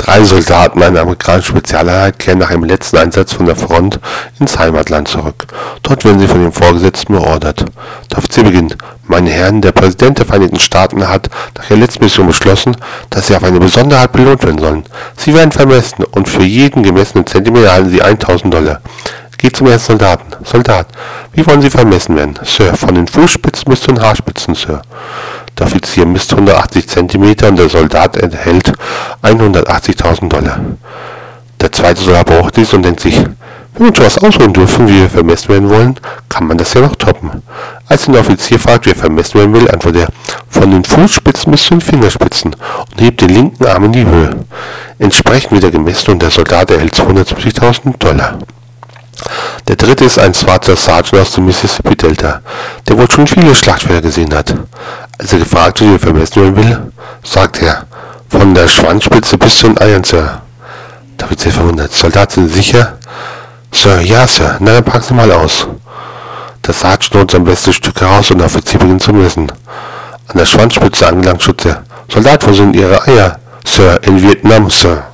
Drei Soldaten einer amerikanischen Spezialeinheit kehren nach einem letzten Einsatz von der Front ins Heimatland zurück. Dort werden sie von dem Vorgesetzten beordert. Der Offizier beginnt. Meine Herren, der Präsident der Vereinigten Staaten hat nach der letzten Mission beschlossen, dass sie auf eine Besonderheit belohnt werden sollen. Sie werden vermessen und für jeden gemessenen Zentimeter erhalten sie 1000 Dollar. Geht zum ersten Soldaten. Soldat, wie wollen Sie vermessen werden? Sir, von den Fußspitzen bis zu den Haarspitzen, Sir. Der Offizier misst 180 cm und der Soldat erhält 180.000 Dollar. Der zweite Soldat braucht dies und denkt sich, wenn wir uns was ausruhen dürfen, wie wir vermessen werden wollen, kann man das ja noch toppen. Als den Offizier fragt, wie er vermessen werden will, antwortet er, von den Fußspitzen bis zu den Fingerspitzen und hebt den linken Arm in die Höhe. Entsprechend wird er gemessen und der Soldat erhält 270.000 Dollar. Der dritte ist ein schwarzer Sergeant aus dem Mississippi Delta, der wohl schon viele Schlachtfelder gesehen hat. Als er gefragt wird, wie er vermessen werden will, sagt er, von der Schwanzspitze bis zu den Eiern, Sir. Da wird sehr verwundert. Soldat, sind sicher? Sir, ja, Sir. Na, dann packen Sie mal aus. Der Sergeant holt sein bestes Stück heraus und der Offizier beginnt zu messen. An der Schwanzspitze angelangt schützt er. Soldat, wo sind Ihre Eier? Sir, in Vietnam, Sir.